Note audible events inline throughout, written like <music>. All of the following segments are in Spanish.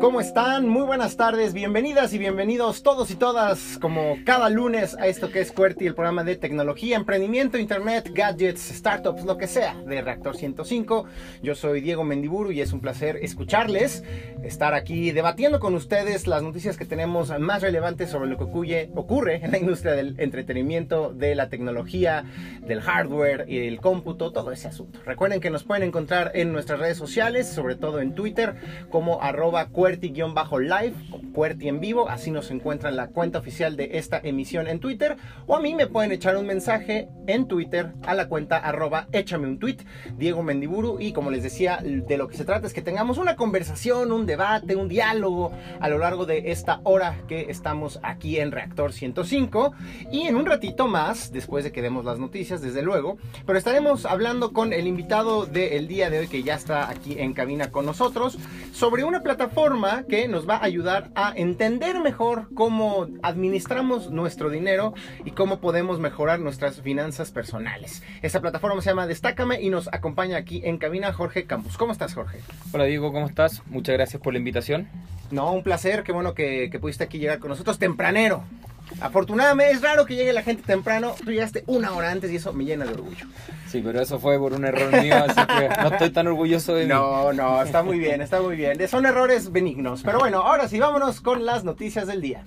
¿Cómo están? Muy buenas tardes, bienvenidas y bienvenidos todos y todas, como cada lunes, a esto que es QWERTY, el programa de tecnología, emprendimiento, internet, gadgets, startups, lo que sea, de Reactor 105. Yo soy Diego Mendiburu y es un placer escucharles, estar aquí debatiendo con ustedes las noticias que tenemos más relevantes sobre lo que ocurre, ocurre en la industria del entretenimiento, de la tecnología, del hardware y el cómputo, todo ese asunto. Recuerden que nos pueden encontrar en nuestras redes sociales, sobre todo en Twitter, como arroba QWERTY-live, QWERTY en vivo, así nos encuentran la cuenta oficial de esta emisión en Twitter, o a mí me pueden echar un mensaje en Twitter a la cuenta arroba échame un tweet, Diego Mendiburu, y como les decía, de lo que se trata es que tengamos una conversación, un debate, un diálogo a lo largo de esta hora que estamos aquí en Reactor 105, y en un ratito más, después de que demos las noticias, desde luego, pero estaremos hablando con el invitado del día de hoy que ya está aquí en cabina con nosotros, sobre una plataforma que nos va a ayudar a entender mejor cómo administramos nuestro dinero y cómo podemos mejorar nuestras finanzas personales. Esta plataforma se llama Destácame y nos acompaña aquí en cabina Jorge Campos. ¿Cómo estás, Jorge? Hola, Diego, ¿cómo estás? Muchas gracias por la invitación. No, un placer, qué bueno que, que pudiste aquí llegar con nosotros tempranero. Afortunadamente, es raro que llegue la gente temprano. Tú llegaste una hora antes y eso me llena de orgullo. Sí, pero eso fue por un error mío, así que no estoy tan orgulloso de mí. No, no, está muy bien, está muy bien. Son errores benignos. Pero bueno, ahora sí, vámonos con las noticias del día.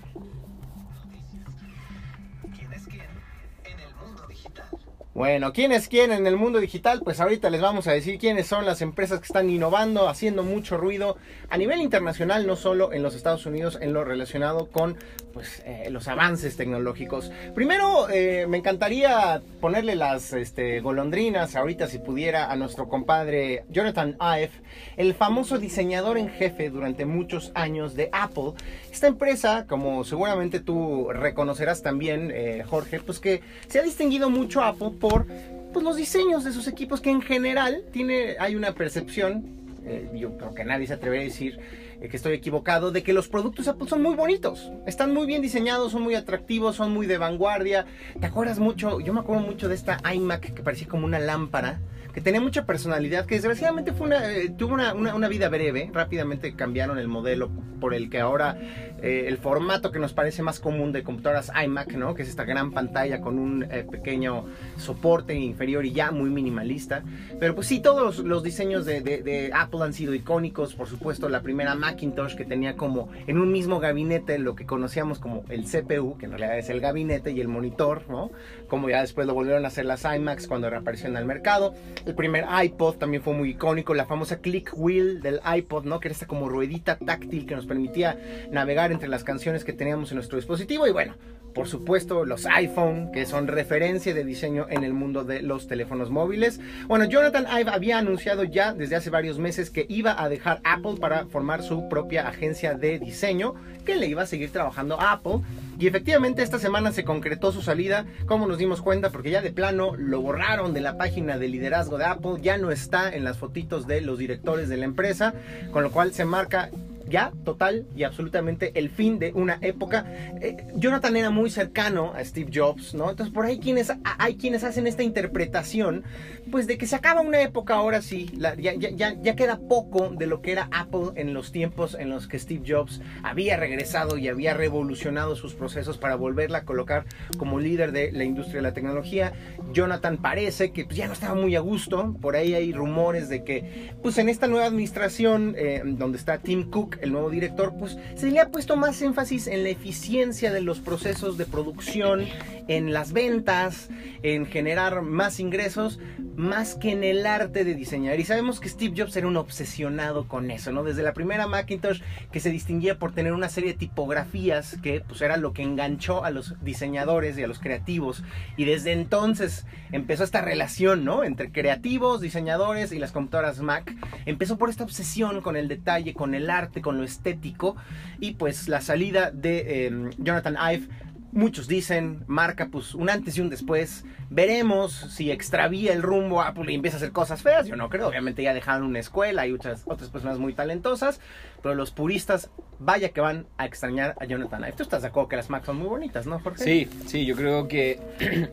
Bueno, ¿quién es quién en el mundo digital? Pues ahorita les vamos a decir quiénes son las empresas que están innovando, haciendo mucho ruido a nivel internacional, no solo en los Estados Unidos, en lo relacionado con pues, eh, los avances tecnológicos. Primero, eh, me encantaría ponerle las este, golondrinas ahorita, si pudiera, a nuestro compadre Jonathan Ive, el famoso diseñador en jefe durante muchos años de Apple. Esta empresa, como seguramente tú reconocerás también, eh, Jorge, pues que se ha distinguido mucho Apple por pues, los diseños de sus equipos que en general tiene, hay una percepción, eh, yo creo que nadie se atrevería a decir eh, que estoy equivocado, de que los productos Apple son muy bonitos, están muy bien diseñados, son muy atractivos, son muy de vanguardia. ¿Te acuerdas mucho? Yo me acuerdo mucho de esta iMac que parecía como una lámpara que tenía mucha personalidad, que desgraciadamente fue una, eh, tuvo una, vida breve. Rápidamente cambiaron el modelo por el que ahora eh, el formato que nos parece más común de computadoras iMac, ¿no? Que es esta gran pantalla con un eh, pequeño soporte inferior y ya muy minimalista. Pero pues sí, todos los, diseños de, Apple han sido icónicos. Por supuesto, la primera Macintosh que tenía como en un mismo gabinete lo que conocíamos como el CPU, que en realidad es el gabinete y el monitor, ¿no? Como ya después lo volvieron a hacer las iMacs cuando reaparecieron al mercado. El primer iPod también fue muy icónico, la famosa click wheel del iPod, ¿no? Que era esta como ruedita táctil que nos permitía navegar entre las canciones que teníamos en nuestro dispositivo. Y bueno, por supuesto, los iPhone, que son referencia de diseño en el mundo de los teléfonos móviles. Bueno, Jonathan Ive había anunciado ya desde hace varios meses que iba a dejar Apple para formar su propia agencia de diseño, que le iba a seguir trabajando a Apple y efectivamente esta semana se concretó su salida, como nos dimos cuenta, porque ya de plano lo borraron de la página de liderazgo de Apple, ya no está en las fotitos de los directores de la empresa, con lo cual se marca ya total y absolutamente el fin de una época. Eh, Jonathan era muy cercano a Steve Jobs, ¿no? Entonces por ahí quienes, hay quienes hacen esta interpretación, pues de que se acaba una época ahora sí, ya, ya, queda poco de lo que era Apple en los tiempos en los que Steve Jobs había regresado y había revolucionado sus procesos para volverla a colocar como líder de la industria de la tecnología. Jonathan parece que pues, ya no estaba muy a gusto, por ahí hay rumores de que pues en esta nueva administración eh, donde está Tim Cook, el nuevo director, pues se le ha puesto más énfasis en la eficiencia de los procesos de producción, en las ventas, en generar más ingresos, más que en el arte de diseñar. Y sabemos que Steve Jobs era un obsesionado con eso, ¿no? Desde la primera Macintosh que se distinguía por tener una serie de tipografías que pues era lo que enganchó a los diseñadores y a los creativos. Y desde entonces empezó esta relación, ¿no? Entre creativos, diseñadores y las computadoras Mac. Empezó por esta obsesión con el detalle, con el arte, con lo estético. Y pues la salida de em, Jonathan Ive muchos dicen, marca pues un antes y un después. Veremos si extravía el rumbo a Apple y empieza a hacer cosas feas. Yo no creo, obviamente ya dejaron una escuela y otras, otras personas muy talentosas, pero los puristas, vaya que van a extrañar a Jonathan Ive. Tú estás de acuerdo que las Macs son muy bonitas, ¿no, Jorge? Sí, sí, yo creo que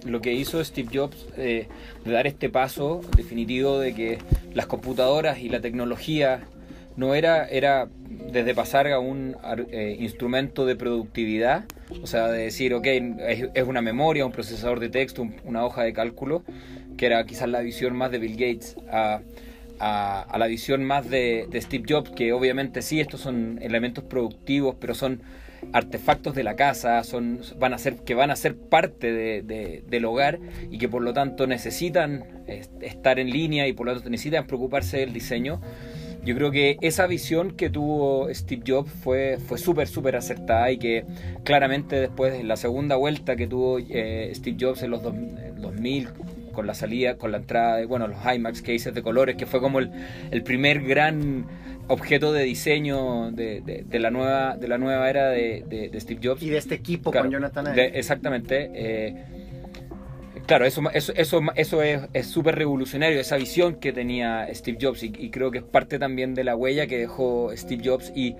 <clears throat> lo que hizo Steve Jobs eh, de dar este paso definitivo de que las computadoras y la tecnología no era, era desde pasar a un eh, instrumento de productividad, o sea, de decir, ok, es, una memoria, un procesador de texto, una hoja de cálculo, que era quizás la visión más de Bill Gates, a, a, la visión más de, Steve Jobs, que obviamente sí, estos son elementos productivos, pero son artefactos de la casa, son, van a ser, que van a ser parte de, del hogar y que por lo tanto necesitan estar en línea y por lo tanto necesitan preocuparse del diseño. Yo creo que esa visión que tuvo Steve Jobs fue, fue súper, súper acertada y que claramente después de la segunda vuelta que tuvo eh, Steve Jobs en los 2000, con la salida, con la entrada de, bueno, los IMAX cases de colores, que fue como el, el primer gran objeto de diseño de, de, la nueva de la nueva era de, Steve Jobs. Y de este equipo con Jonathan exactamente eh, claro eso eso eso, eso es súper revolucionario esa visión que tenía Steve Jobs y, creo que es parte también de la huella que dejó Steve Jobs y,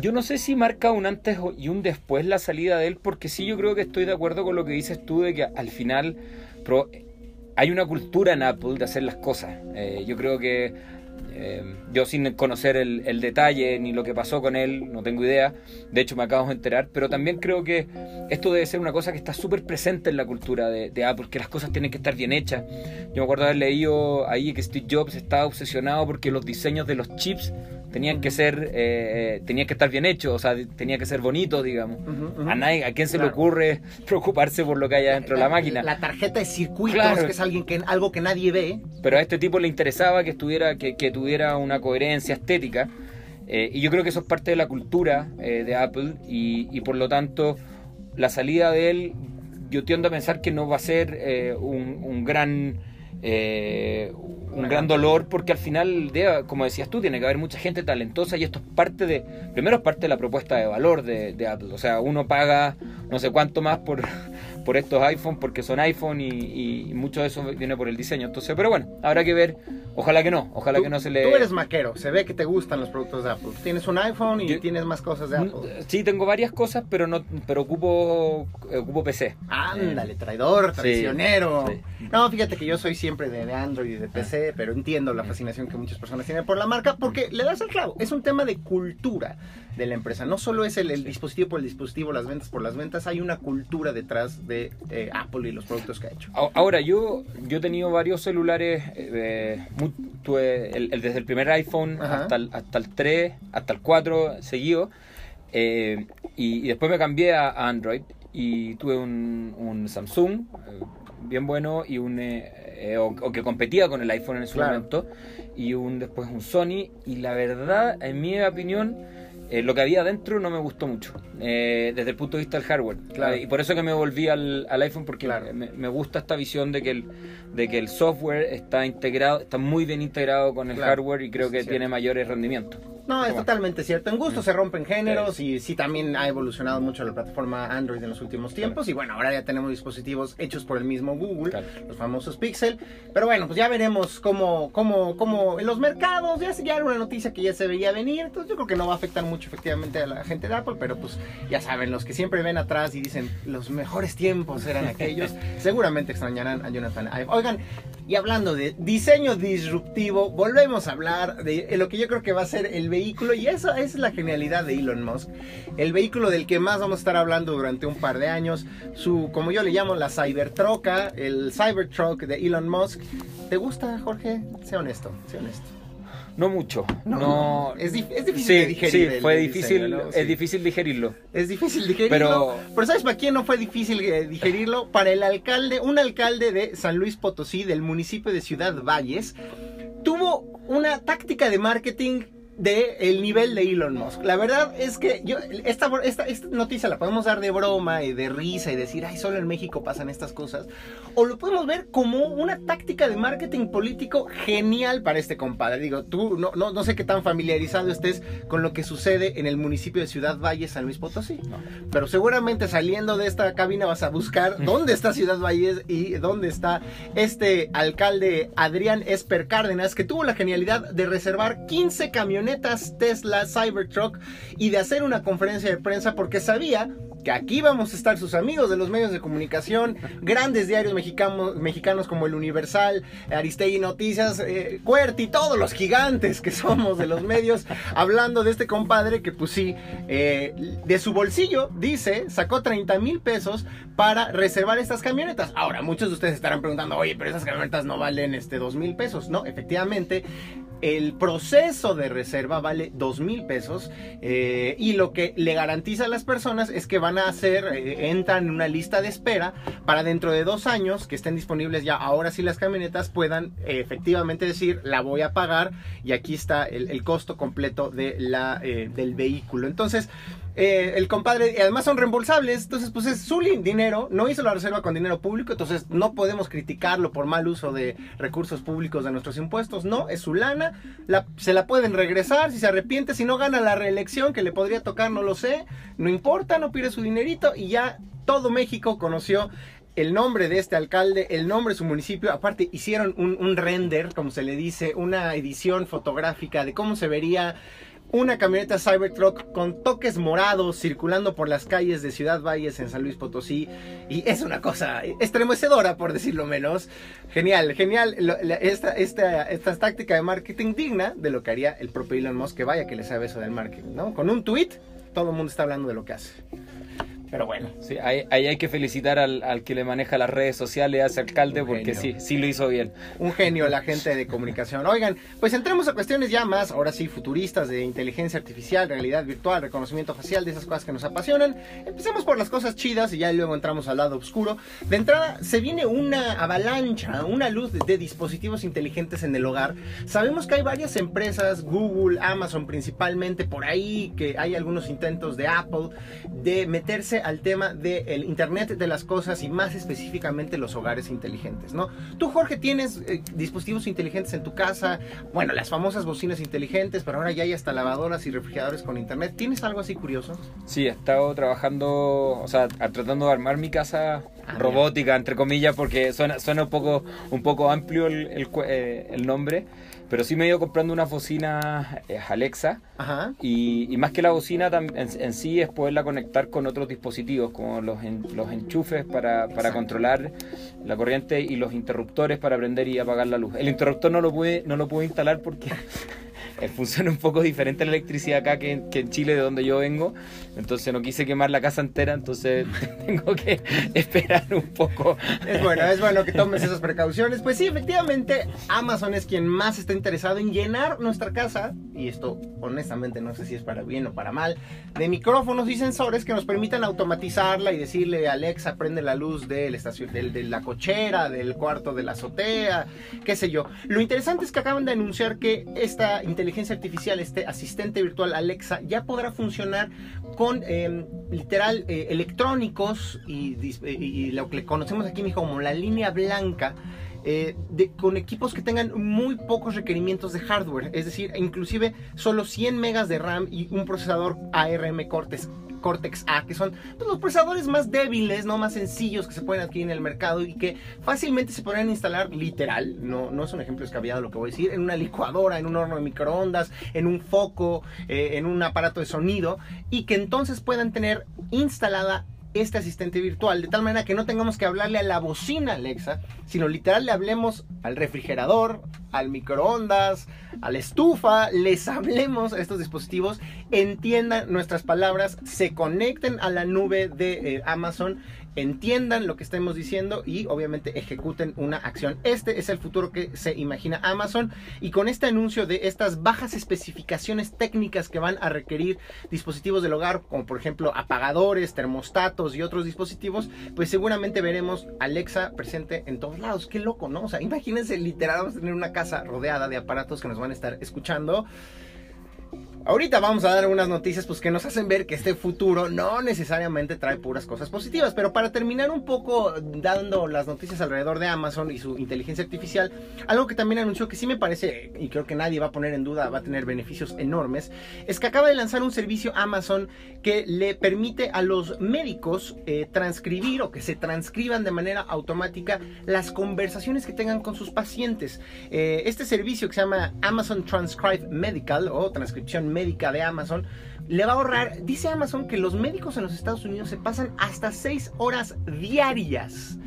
yo no sé si marca un antes y un después la salida de él porque sí yo creo que estoy de acuerdo con lo que dices tú de que al final hay una cultura en Apple de hacer las cosas. Eh, yo creo que eh, yo sin conocer el, detalle ni lo que pasó con él, no tengo idea, de hecho me acabo de enterar, pero también creo que esto debe ser una cosa que está súper presente en la cultura de, de, Apple, que las cosas tienen que estar bien hechas. Yo me acuerdo haber leído ahí que Steve Jobs estaba obsesionado porque los diseños de los chips tenían que ser, eh, que estar bien hechos, o sea, tenía que ser bonito, digamos. A nadie, a quién se le ocurre <laughs> preocuparse por lo que haya dentro de la máquina. La tarjeta de circuitos, que es alguien que, algo que nadie ve. Pero a este tipo le interesaba que estuviera, que, tuviera una coherencia estética. Eh, y yo creo que eso es parte de la cultura eh, de Apple y, por lo tanto la salida de él, yo tiendo a pensar que no va a ser un, un gran eh, un gran dolor porque al final, como decías tú, tiene que haber mucha gente talentosa y esto es parte de, primero es parte de la propuesta de valor de, de Apple. O sea, uno paga no sé cuánto más por, por estos iPhone porque son iPhone y, mucho de eso viene por el diseño. Entonces, pero bueno, habrá que ver. Ojalá que no, ojalá que no se le. Tú eres maquero, se ve que te gustan los productos de Apple. Tienes un iPhone y tienes más cosas de Apple. Sí, tengo varias cosas, pero no, pero ocupo, ocupo PC. Ándale, traidor, traicionero. No, fíjate que yo soy siempre de, Android y de PC, pero entiendo la fascinación que muchas personas tienen por la marca porque le das el clavo. Es un tema de cultura de la empresa. No solo es el, dispositivo por el dispositivo, las ventas por las ventas, hay una cultura detrás de eh, Apple y los productos que ha hecho. Ahora, yo, yo he tenido varios celulares, eh, desde el primer iPhone hasta, el, hasta el 3, hasta el 4 seguido, eh, y, después me cambié a, Android y tuve un, Samsung bien bueno y un o, que competía con el iPhone en su momento y un después un Sony y la verdad en mi opinión eh, lo que había adentro no me gustó mucho, eh, desde el punto de vista del hardware. Eh, y por eso que me volví al, iPhone, porque me, gusta esta visión de que, el, de que el software está integrado, está muy bien integrado con el hardware y creo que tiene mayores rendimientos. No, es totalmente cierto. En gusto mm. se rompen géneros y sí también ha evolucionado mucho la plataforma Android en los últimos tiempos. Y bueno, ahora ya tenemos dispositivos hechos por el mismo Google, los famosos Pixel. Pero bueno, pues ya veremos cómo, cómo, cómo en los mercados, ya, ya era una noticia que ya se veía venir. Entonces yo creo que no va a afectar mucho efectivamente a la gente de Apple, pero pues ya saben, los que siempre ven atrás y dicen los mejores tiempos eran aquellos, <laughs> seguramente extrañarán a Jonathan Oigan, y hablando de diseño disruptivo, volvemos a hablar de lo que yo creo que va a ser el vehículo, y esa es la genialidad de Elon Musk. El vehículo del que más vamos a estar hablando durante un par de años, su, como yo le llamo, la Cybertruck, el Cybertruck de Elon Musk. ¿Te gusta, Jorge? Sé honesto, sé honesto. No mucho. No, Es, es, difícil de digerir. Sí, fue difícil, es difícil digerirlo. Es difícil digerirlo. Pero, pero ¿sabes para quién no fue difícil eh, digerirlo? Para el alcalde, un alcalde de San Luis Potosí, del municipio de Ciudad Valles, tuvo una táctica de marketing de el nivel de Elon Musk. La verdad es que yo esta, esta, esta, noticia la podemos dar de broma y de risa y decir, ay, solo en México pasan estas cosas. O lo podemos ver como una táctica de marketing político genial para este compadre. Digo, tú no, no, no sé qué tan familiarizado estés con lo que sucede en el municipio de Ciudad Valle, San Luis Potosí. Pero seguramente saliendo de esta cabina vas a buscar <laughs> dónde está Ciudad Valles y dónde está este alcalde Adrián Esper Cárdenas, que tuvo la genialidad de reservar 15 camiones Tesla Cybertruck y de hacer una conferencia de prensa porque sabía que aquí vamos a estar sus amigos de los medios de comunicación, <laughs> grandes diarios mexicanos, mexicanos como el Universal, Aristegui Noticias, eh, Cuerti, todos los gigantes que somos de los medios, <laughs> hablando de este compadre que pues sí, eh, de su bolsillo, dice, sacó 30 mil pesos para reservar estas camionetas. Ahora, muchos de ustedes estarán preguntando, oye, pero esas camionetas no valen este 2 mil pesos. No, efectivamente, el proceso de reserva vale 2 mil pesos eh, y lo que le garantiza a las personas es que van a hacer, eh, entran en una lista de espera para dentro de dos años que estén disponibles ya ahora sí las camionetas puedan eh, efectivamente decir la voy a pagar y aquí está el, costo completo de la, del vehículo. Entonces, eh, el compadre, y además son reembolsables, entonces pues es su dinero, no hizo la reserva con dinero público, entonces no podemos criticarlo por mal uso de recursos públicos de nuestros impuestos, no, es su lana, se la pueden regresar si se arrepiente, si no gana la reelección que le podría tocar, no lo sé, no importa, no pierde su dinerito y ya todo México conoció el nombre de este alcalde, el nombre de su municipio. Aparte, hicieron un, un, render, como se le dice, una edición fotográfica de cómo se vería una camioneta Cybertruck con toques morados circulando por las calles de Ciudad Valles en San Luis Potosí. Y es una cosa estremecedora, por decirlo menos. Genial, genial. Esta, esta, esta táctica de marketing digna de lo que haría el propio Elon Musk, que vaya que le sabe eso del marketing, ¿no? Con un tweet, todo el mundo está hablando de lo que hace. Pero bueno. Sí, ahí, hay que felicitar al, que le maneja las redes sociales, a ese alcalde, porque sí, sí lo hizo bien. Un genio la gente de comunicación. Oigan, pues entremos a cuestiones ya más, ahora sí, futuristas de inteligencia artificial, realidad virtual, reconocimiento facial, de esas cosas que nos apasionan. Empecemos por las cosas chidas y ya luego entramos al lado oscuro. De entrada, se viene una avalancha, una luz de, dispositivos inteligentes en el hogar. Sabemos que hay varias empresas, Google, Amazon principalmente, por ahí, que hay algunos intentos de Apple de meterse al tema del Internet de las cosas y más específicamente los hogares inteligentes, ¿no? Tú, Jorge, tienes eh, dispositivos inteligentes en tu casa, bueno, las famosas bocinas inteligentes, pero ahora ya hay hasta lavadoras y refrigeradores con Internet. ¿Tienes algo así curioso? Sí, he estado trabajando, o sea, tratando de armar mi casa ah, robótica, entre comillas, porque suena, suena un, poco, un poco amplio el, el, eh, el nombre. Pero sí me he ido comprando una bocina eh, Alexa. Ajá. Y, más que la bocina en, sí es poderla conectar con otros dispositivos, como los, los enchufes para, para controlar la corriente y los interruptores para prender y apagar la luz. El interruptor no lo pude, no lo pude instalar porque <laughs> funciona un poco diferente la electricidad acá que en, Chile, de donde yo vengo. Entonces no quise quemar la casa entera, entonces <laughs> tengo que esperar un poco. Es bueno, es bueno que tomes esas precauciones. Pues sí, efectivamente, Amazon es quien más está interesado en llenar nuestra casa, y esto honestamente no sé si es para bien o para mal, de micrófonos y sensores que nos permitan automatizarla y decirle, Alexa, prende la luz de la, de, la cochera, del cuarto de la azotea, qué sé yo. Lo interesante es que acaban de anunciar que esta inteligencia inteligencia artificial, este asistente virtual Alexa, ya podrá funcionar con em, literal eh, electrónicos y, lo que conocemos aquí como la línea blanca. Eh, con equipos que tengan muy pocos requerimientos de hardware, es decir, inclusive solo 100 megas de RAM y un procesador ARM Cortex Cortex A, que son pues, los procesadores más débiles, no más sencillos que se pueden adquirir en el mercado y que fácilmente se podrían instalar literal, no, no es un ejemplo escabeado lo que voy a decir, en una licuadora, en un horno de microondas, en un foco, eh, en un aparato de sonido y que entonces puedan tener instalada este asistente virtual, de tal manera que no tengamos que hablarle a la bocina Alexa, sino literal le hablemos al refrigerador, al microondas, a la estufa, les <laughs> hablemos a estos dispositivos, entiendan nuestras palabras, se conecten a la nube de eh, Amazon entiendan lo que estemos diciendo y obviamente ejecuten una acción. Este es el futuro que se imagina Amazon y con este anuncio de estas bajas especificaciones técnicas que van a requerir dispositivos del hogar, como por ejemplo apagadores, termostatos y otros dispositivos, pues seguramente veremos Alexa presente en todos lados. Qué loco, ¿no? O sea, imagínense literal vamos a tener una casa rodeada de aparatos que nos van a estar escuchando. Ahorita vamos a dar unas noticias pues, que nos hacen ver que este futuro no necesariamente trae puras cosas positivas. Pero para terminar un poco dando las noticias alrededor de Amazon y su inteligencia artificial, algo que también anunció que sí me parece, y creo que nadie va a poner en duda, va a tener beneficios enormes, es que acaba de lanzar un servicio Amazon que le permite a los médicos eh, transcribir o que se transcriban de manera automática las conversaciones que tengan con sus pacientes. Eh, este servicio que se llama Amazon Transcribe Medical o transcripción médica de Amazon, le va a ahorrar, dice Amazon que los médicos en los Estados Unidos se pasan hasta 6 horas diarias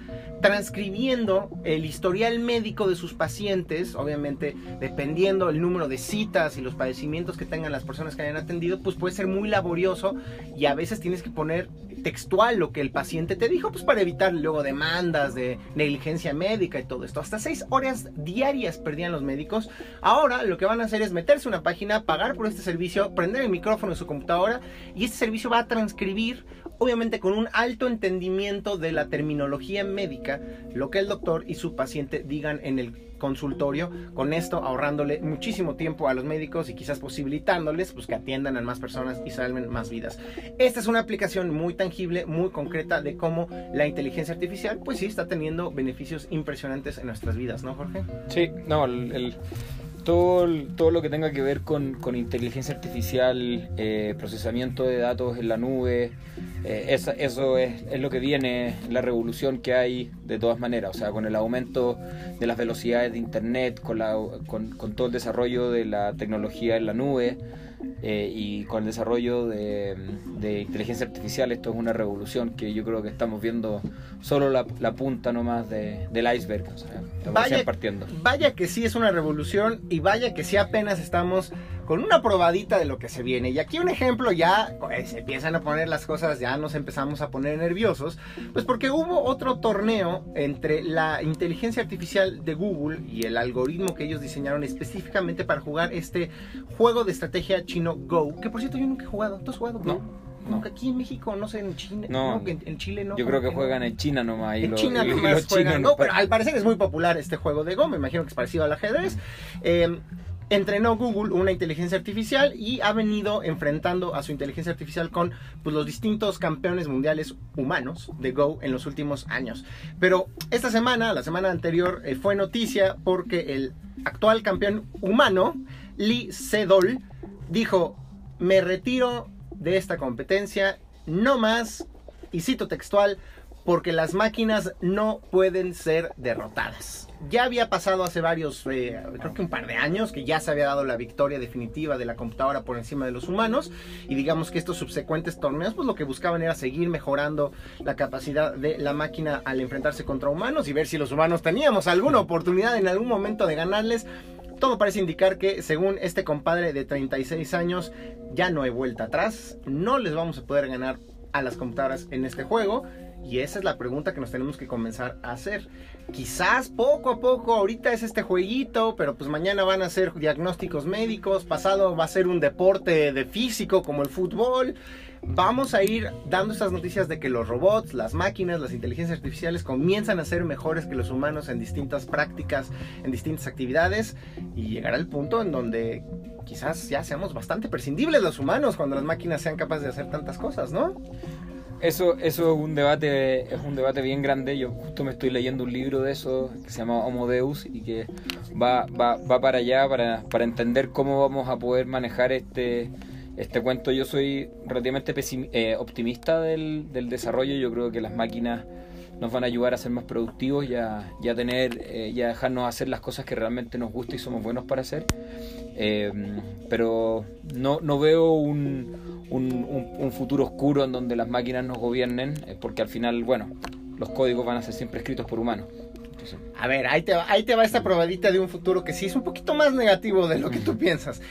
transcribiendo el historial médico de sus pacientes, obviamente dependiendo el número de citas y los padecimientos que tengan las personas que hayan atendido, pues puede ser muy laborioso y a veces tienes que poner textual lo que el paciente te dijo, pues para evitar luego demandas de negligencia médica y todo esto. Hasta seis horas diarias perdían los médicos. Ahora lo que van a hacer es meterse a una página, pagar por este servicio, prender el micrófono en su computadora y este servicio va a transcribir obviamente con un alto entendimiento de la terminología médica, lo que el doctor y su paciente digan en el consultorio, con esto ahorrándole muchísimo tiempo a los médicos y quizás posibilitándoles pues, que atiendan a más personas y salven más vidas. Esta es una aplicación muy tangible, muy concreta de cómo la inteligencia artificial pues sí está teniendo beneficios impresionantes en nuestras vidas, ¿no Jorge? Sí, no, el todo, todo lo que tenga que ver con, con inteligencia artificial, eh, procesamiento de datos en la nube, eh, eso, es, es, lo que viene, la revolución que hay de todas maneras, o sea, con el aumento de las velocidades de Internet, con, la, con, con todo el desarrollo de la tecnología en la nube. Eh, y con el desarrollo de, inteligencia artificial esto es una revolución que yo creo que estamos viendo solo la, punta nomás de, del iceberg. O sea, vaya, partiendo. vaya que sí es una revolución y vaya que sí apenas estamos con una probadita de lo que se viene. Y aquí un ejemplo ya se empiezan a poner las cosas, ya nos empezamos a poner nerviosos, pues porque hubo otro torneo entre la inteligencia artificial de Google y el algoritmo que ellos diseñaron específicamente para jugar este juego de estrategia chino Go, que por cierto yo nunca he jugado. ¿Tú has jugado? No. Nunca aquí en México, no sé, en China. No, en, Chile no. Yo creo que juegan en China nomás. en China nomás juegan. no, pero al parecer es muy popular este juego de Go. Me imagino que es parecido al ajedrez. Eh, entrenó Google una inteligencia artificial y ha venido enfrentando a su inteligencia artificial con pues, los distintos campeones mundiales humanos de Go en los últimos años. Pero esta semana, la semana anterior, eh, fue noticia porque el actual campeón humano, Lee Sedol, dijo, me retiro de esta competencia, no más, y cito textual, porque las máquinas no pueden ser derrotadas ya había pasado hace varios, eh, creo que un par de años, que ya se había dado la victoria definitiva de la computadora por encima de los humanos. Y digamos que estos subsecuentes torneos, pues lo que buscaban era seguir mejorando la capacidad de la máquina al enfrentarse contra humanos y ver si los humanos teníamos alguna oportunidad en algún momento de ganarles. Todo parece indicar que, según este compadre de 36 años, ya no hay vuelta atrás. No les vamos a poder ganar a las computadoras en este juego. Y esa es la pregunta que nos tenemos que comenzar a hacer. Quizás poco a poco, ahorita es este jueguito, pero pues mañana van a ser diagnósticos médicos, pasado va a ser un deporte de físico como el fútbol. Vamos a ir dando estas noticias de que los robots, las máquinas, las inteligencias artificiales comienzan a ser mejores que los humanos en distintas prácticas, en distintas actividades y llegará el punto en donde quizás ya seamos bastante prescindibles los humanos cuando las máquinas sean capaces de hacer tantas cosas, ¿no? Eso, eso es un debate, es un debate bien grande. Yo justo me estoy leyendo un libro de eso que se llama Homo Deus y que va, va, va para allá para, para entender cómo vamos a poder manejar este, este cuento. Yo soy relativamente eh, optimista del, del, desarrollo. Yo creo que las máquinas nos van a ayudar a ser más productivos y a, tener, eh, y a dejarnos hacer las cosas que realmente nos gusta y somos buenos para hacer. Eh, pero no, no veo un un, futuro oscuro en donde las máquinas nos gobiernen, eh, porque al final, bueno, los códigos van a ser siempre escritos por humanos. a ver, ahí te, va, ahí te va esta probadita de un futuro que sí es un poquito más negativo de lo que tú piensas.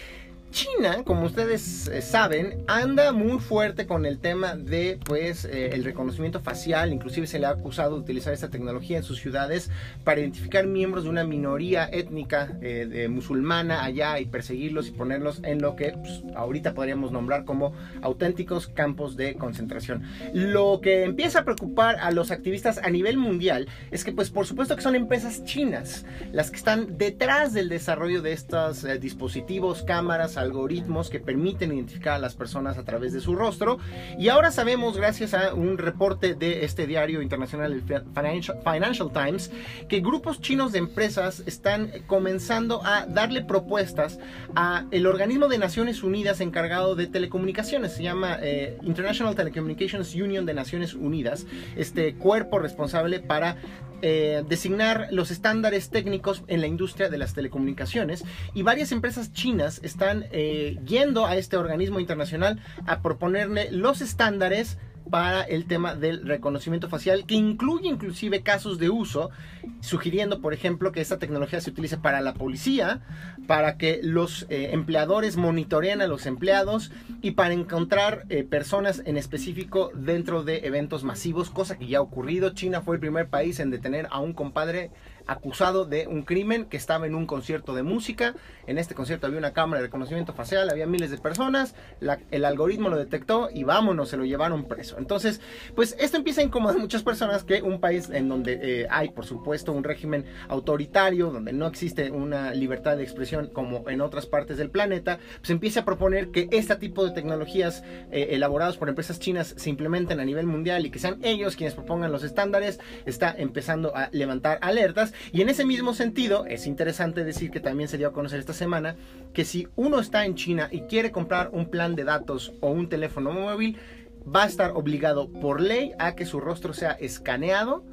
China, como ustedes eh, saben, anda muy fuerte con el tema de pues eh, el reconocimiento facial, inclusive se le ha acusado de utilizar esta tecnología en sus ciudades para identificar miembros de una minoría étnica eh, musulmana allá y perseguirlos y ponerlos en lo que pues, ahorita podríamos nombrar como auténticos campos de concentración. Lo que empieza a preocupar a los activistas a nivel mundial es que pues por supuesto que son empresas chinas las que están detrás del desarrollo de estos dispositivos, cámaras, algoritmos que permiten identificar a las personas a través de su rostro. Y ahora sabemos, gracias a un reporte de este diario internacional, el Financial, Times, que grupos chinos de empresas están comenzando a darle propuestas a el organismo de Naciones Unidas encargado de telecomunicaciones. Se llama eh, International Telecommunications Union de Naciones Unidas, este cuerpo responsable para eh, designar los estándares técnicos en la industria de las telecomunicaciones y varias empresas chinas están eh, yendo a este organismo internacional a proponerle los estándares para el tema del reconocimiento facial, que incluye inclusive casos de uso, sugiriendo, por ejemplo, que esta tecnología se utilice para la policía, para que los eh, empleadores monitoreen a los empleados y para encontrar eh, personas en específico dentro de eventos masivos, cosa que ya ha ocurrido. China fue el primer país en detener a un compadre acusado de un crimen que estaba en un concierto de música. En este concierto había una cámara de reconocimiento facial, había miles de personas, el algoritmo lo detectó y vámonos, se lo llevaron preso. Entonces, pues esto empieza a incomodar a muchas personas que un país en donde eh, hay, por supuesto, un régimen autoritario, donde no existe una libertad de expresión como en otras partes del planeta, pues empieza a proponer que este tipo de tecnologías eh, elaboradas por empresas chinas se implementen a nivel mundial y que sean ellos quienes propongan los estándares, está empezando a levantar alertas y en ese mismo sentido, es interesante decir que también se dio a conocer esta semana que si uno está en China y quiere comprar un plan de datos o un teléfono móvil, va a estar obligado por ley a que su rostro sea escaneado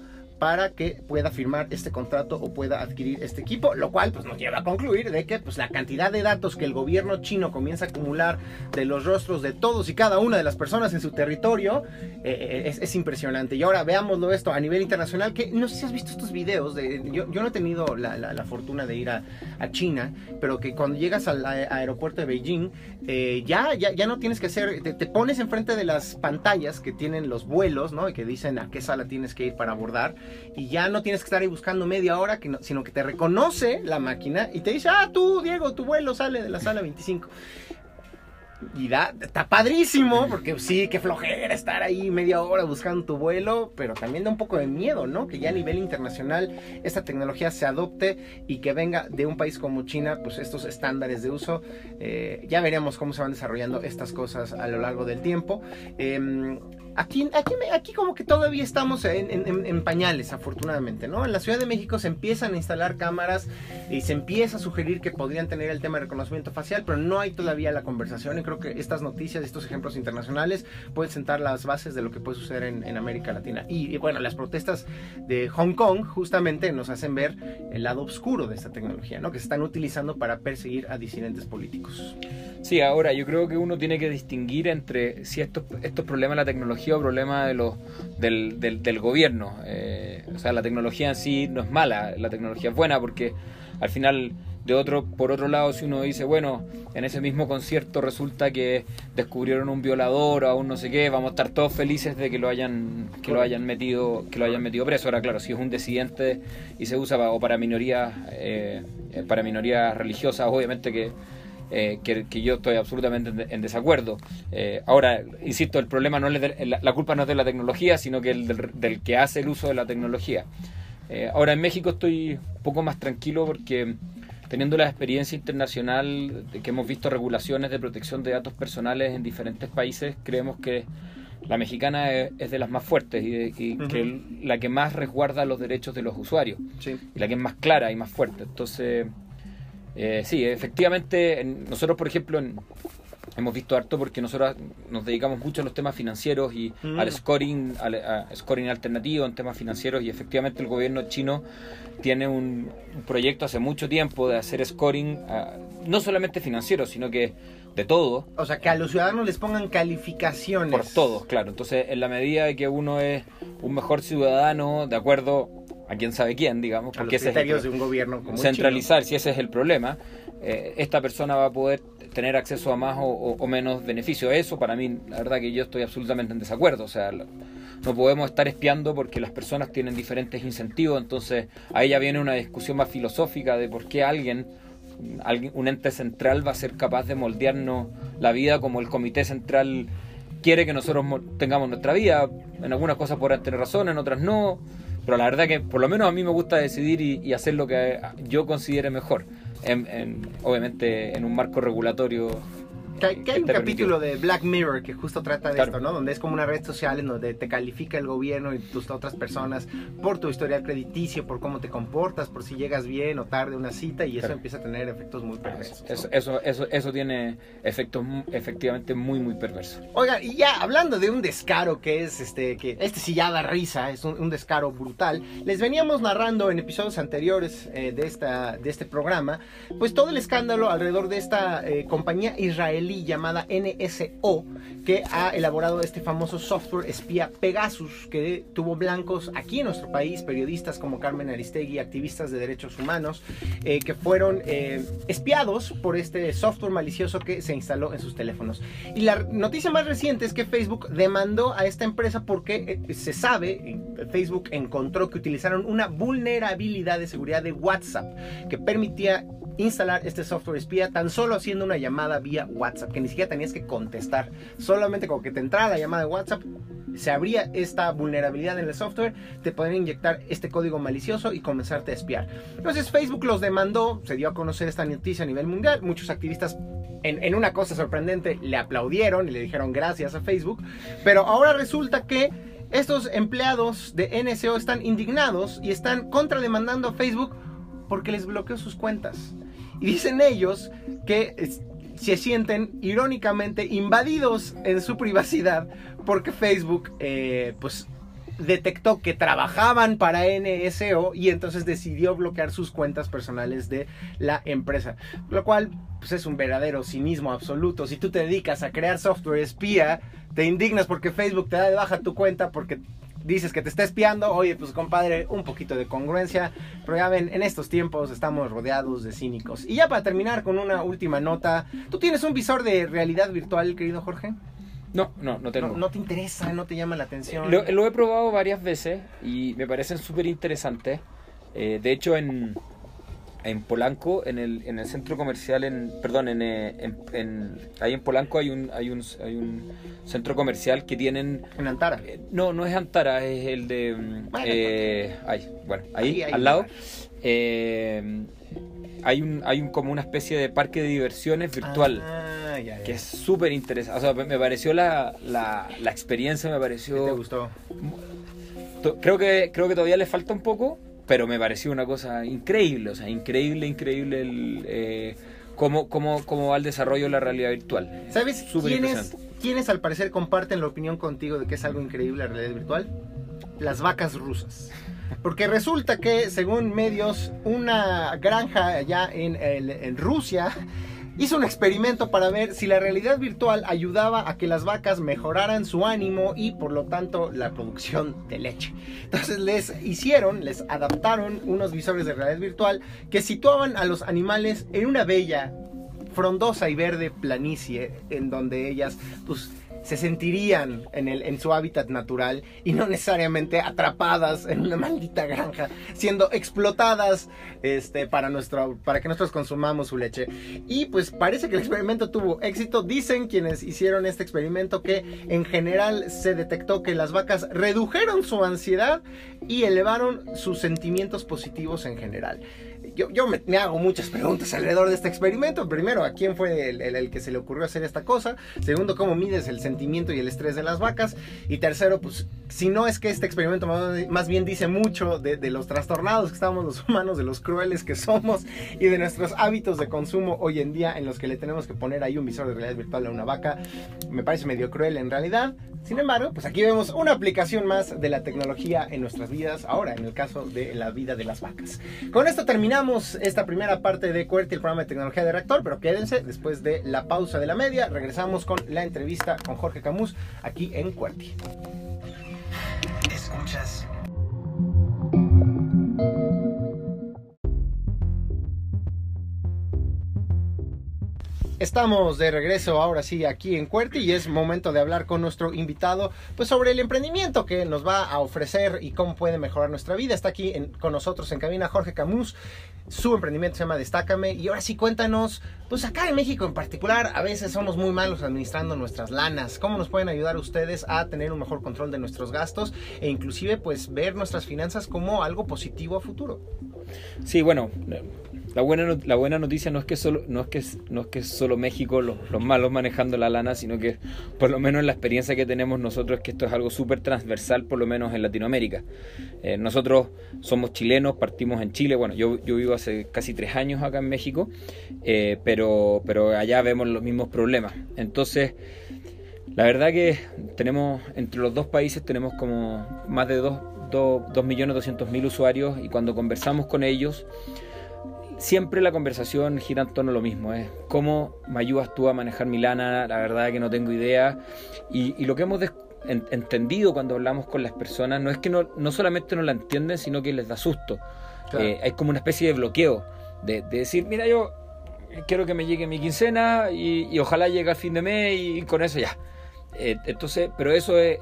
para que pueda firmar este contrato o pueda adquirir este equipo, lo cual pues nos lleva a concluir de que pues la cantidad de datos que el gobierno chino comienza a acumular de los rostros de todos y cada una de las personas en su territorio eh, eh, es, impresionante. Y ahora veámoslo esto a nivel internacional, que no sé si has visto estos videos, de, yo, no he tenido la, fortuna de ir a, China, pero que cuando llegas al aeropuerto de Beijing, eh, ya, ya, ya no tienes que hacer, te, te pones enfrente de las pantallas que tienen los vuelos, ¿no? Y que dicen a qué sala tienes que ir para abordar y ya no tienes que estar ahí buscando media hora, sino que te reconoce la máquina y te dice, ah, tú, Diego, tu vuelo sale de la sala 25. Y da, está padrísimo, porque sí, qué flojera estar ahí media hora buscando tu vuelo, pero también da un poco de miedo, ¿no? Que ya a nivel internacional esta tecnología se adopte y que venga de un país como China, pues estos estándares de uso. Eh, ya veremos cómo se van desarrollando estas cosas a lo largo del tiempo. Em, Aquí, aquí, aquí como que todavía estamos en, pañales, afortunadamente, ¿no? En la Ciudad de México se empiezan a instalar cámaras y se empieza a sugerir que podrían tener el tema de reconocimiento facial, pero no hay todavía la conversación y creo que estas noticias, estos ejemplos internacionales pueden sentar las bases de lo que puede suceder en, América Latina. Y, bueno, las protestas de Hong Kong justamente nos hacen ver el lado oscuro de esta tecnología, ¿no? Que se están utilizando para perseguir a disidentes políticos. Sí, ahora yo creo que uno tiene que distinguir entre si estos, estos problemas de la tecnología o problema de los, del, del, gobierno. Eh, o sea, la tecnología en sí no es mala, la tecnología es buena porque al final, de otro, por otro lado, si uno dice, bueno, en ese mismo concierto resulta que descubrieron un violador o un no sé qué, vamos a estar todos felices de que lo hayan, que lo hayan metido, que lo hayan metido preso. Ahora, claro, si es un disidente y se usa o para minorías, eh, para minorías religiosas, obviamente que eh, que, yo estoy absolutamente en, desacuerdo. Eh, ahora, insisto, el problema no es la, culpa no es de la tecnología, sino que el del, que hace el uso de la tecnología. Eh, ahora en México estoy un poco más tranquilo porque teniendo la experiencia internacional de que hemos visto regulaciones de protección de datos personales en diferentes países, creemos que la mexicana es, de las más fuertes y, que la que más resguarda los derechos de los usuarios y la que es más clara y más fuerte. Entonces, eh, sí, efectivamente, nosotros, por ejemplo, hemos visto harto porque nosotros nos dedicamos mucho a los temas financieros y mm. al scoring, al scoring alternativo en temas financieros y efectivamente el gobierno chino tiene un, proyecto hace mucho tiempo de hacer scoring, ah, no solamente financiero, sino que de todo. O sea, que a los ciudadanos les pongan calificaciones. Por todos, claro. Entonces, en la medida de que uno es un mejor ciudadano, de acuerdo a quién sabe quién, digamos, porque ese es de un gobierno como centralizar, si ese es el problema, eh, esta persona va a poder tener acceso a más o, menos beneficio. Eso para mí, la verdad que yo estoy absolutamente en desacuerdo, o sea, no podemos estar espiando porque las personas tienen diferentes incentivos, entonces ahí ya viene una discusión más filosófica de por qué alguien alguien, un ente central va a ser capaz de moldearnos la vida como el comité central quiere que nosotros tengamos nuestra vida. En algunas cosas podrán tener razón, en otras no. Pero la verdad que por lo menos a mí me gusta decidir y, hacer lo que yo considere mejor. En, obviamente en un marco regulatorio Que hay, un capítulo de Black Mirror que justo trata de esto, ¿no? Donde es como una red social en donde te califica el gobierno y tus otras personas por tu historial crediticio, por cómo te comportas, por si llegas bien o tarde a una cita y eso empieza a tener efectos muy perversos. Eso, eso, eso, tiene efectos efectivamente muy, muy perversos. Oiga, y ya hablando de un descaro que es este, que este sí ya da risa, es un, descaro brutal, les veníamos narrando en episodios anteriores eh, de, esta, de este programa, pues todo el escándalo alrededor de esta eh, compañía israelí llamada NSO, que ha elaborado este famoso software espía Pegasus, que tuvo blancos aquí en nuestro país, periodistas como Carmen Aristegui, activistas de derechos humanos, eh, que fueron eh, espiados por este software malicioso que se instaló en sus teléfonos. Y la noticia más reciente es que Facebook demandó a esta empresa porque se sabe, Facebook encontró que utilizaron una vulnerabilidad de seguridad de WhatsApp que permitía instalar este software espía tan solo haciendo una llamada vía WhatsApp, que ni siquiera tenías que contestar. Solamente como que te entraba la llamada de WhatsApp, se abría esta vulnerabilidad en el software, te podrían inyectar este código malicioso y comenzarte a espiar. Entonces Facebook los demandó, se dio a conocer esta noticia a nivel mundial, muchos activistas en, una cosa sorprendente le aplaudieron y le dijeron gracias a Facebook, pero ahora resulta que estos empleados de NSO están indignados y están contrademandando a Facebook porque les bloqueó sus cuentas. Y dicen ellos que se sienten irónicamente invadidos en su privacidad porque Facebook eh, pues detectó que trabajaban para NSO y entonces decidió bloquear sus cuentas personales de la empresa. Lo cual pues, es un verdadero cinismo absoluto. Si tú te dedicas a crear software espía, te indignas porque Facebook te da de baja tu cuenta porque dices que te está espiando, oye, pues compadre, un poquito de congruencia, pero ya ven, en estos tiempos estamos rodeados de cínicos. Y ya para terminar con una última nota, ¿tú tienes un visor de realidad virtual, querido Jorge? No, no, no tengo. No, te interesa, no te llama la atención. Lo, he probado varias veces y me parecen súper interesantes. Eh, de hecho, en, en Polanco, en el, en el centro comercial, en perdón, en, eh, en, ahí en Polanco hay un, hay un, hay un centro comercial que tienen... En Antara. Eh, no, no es Antara, es el de... Mm, eh, bueno, ahí, al lado. hay un, hay un como una especie de parque de diversiones virtual. Ah, que es súper interesante. O sea, me pareció la, la, la experiencia, me pareció... ¿Qué te gustó? Creo que, creo que todavía le falta un poco, pero me pareció una cosa increíble, o sea, increíble, increíble el, eh, cómo, cómo, cómo, va el desarrollo de la realidad virtual. ¿Sabes quiénes, quiénes al parecer comparten la opinión contigo de que es algo increíble la realidad virtual? Las vacas rusas. Porque resulta que, según medios, una granja allá en, en Rusia hizo un experimento para ver si la realidad virtual ayudaba a que las vacas mejoraran su ánimo y por lo tanto la producción de leche. Entonces les hicieron, les adaptaron unos visores de realidad virtual que situaban a los animales en una bella, frondosa y verde planicie en donde ellas pues se sentirían en, el, en su hábitat natural y no necesariamente atrapadas en una maldita granja, siendo explotadas este, para, nuestro, para que nosotros consumamos su leche. Y pues parece que el experimento tuvo éxito. Dicen quienes hicieron este experimento que en general se detectó que las vacas redujeron su ansiedad y elevaron sus sentimientos positivos en general yo, me, hago muchas preguntas alrededor de este experimento. Primero, ¿a quién fue el, que se le ocurrió hacer esta cosa? Segundo, ¿cómo mides el sentimiento y el estrés de las vacas? Y tercero, pues, si no es que este experimento más, bien dice mucho de, los trastornados que estamos los humanos, de los crueles que somos y de nuestros hábitos de consumo hoy en día en los que le tenemos que poner ahí un visor de realidad virtual a una vaca, me parece medio cruel en realidad. Sin embargo, pues aquí vemos una aplicación más de la tecnología en nuestras vidas, ahora en el caso de la vida de las vacas. Con esto terminamos esta primera parte de QWERTY, el programa de tecnología de reactor, pero quédense después de la pausa de la media. Regresamos con la entrevista con Jorge Camus aquí en QWERTY. Escuchas Estamos de regreso ahora sí aquí en Cuerti y es momento de hablar con nuestro invitado pues sobre el emprendimiento que nos va a ofrecer y cómo puede mejorar nuestra vida. Está aquí con nosotros en cabina Jorge Camus. Su emprendimiento se llama Destácame y ahora sí cuéntanos, pues acá en México en particular a veces somos muy malos administrando nuestras lanas. ¿Cómo nos pueden ayudar ustedes a tener un mejor control de nuestros gastos e inclusive pues ver nuestras finanzas como algo positivo a futuro? Sí, bueno, la buena, la buena noticia no es que solo, no es que, no es que solo México los, malos manejando la lana, sino que por lo menos la experiencia que tenemos nosotros es que esto es algo súper transversal, por lo menos en Latinoamérica. Eh, nosotros somos chilenos, partimos en Chile, bueno, yo, yo vivo hace casi tres años acá en México, eh, pero, pero allá vemos los mismos problemas. Entonces, la verdad que tenemos, entre los dos países tenemos como más de 2.200.000 usuarios y cuando conversamos con ellos, siempre la conversación gira en torno a lo mismo, es cómo me ayudas tú a manejar mi lana, la verdad que no tengo idea. Y, lo que hemos entendido cuando hablamos con las personas no es que no, no solamente no la entienden, sino que les da susto. Eh, hay como una especie de bloqueo, de, decir, mira, yo quiero que me llegue mi quincena y, ojalá llegue al fin de mes y, con eso ya. Eh, entonces, pero eso es,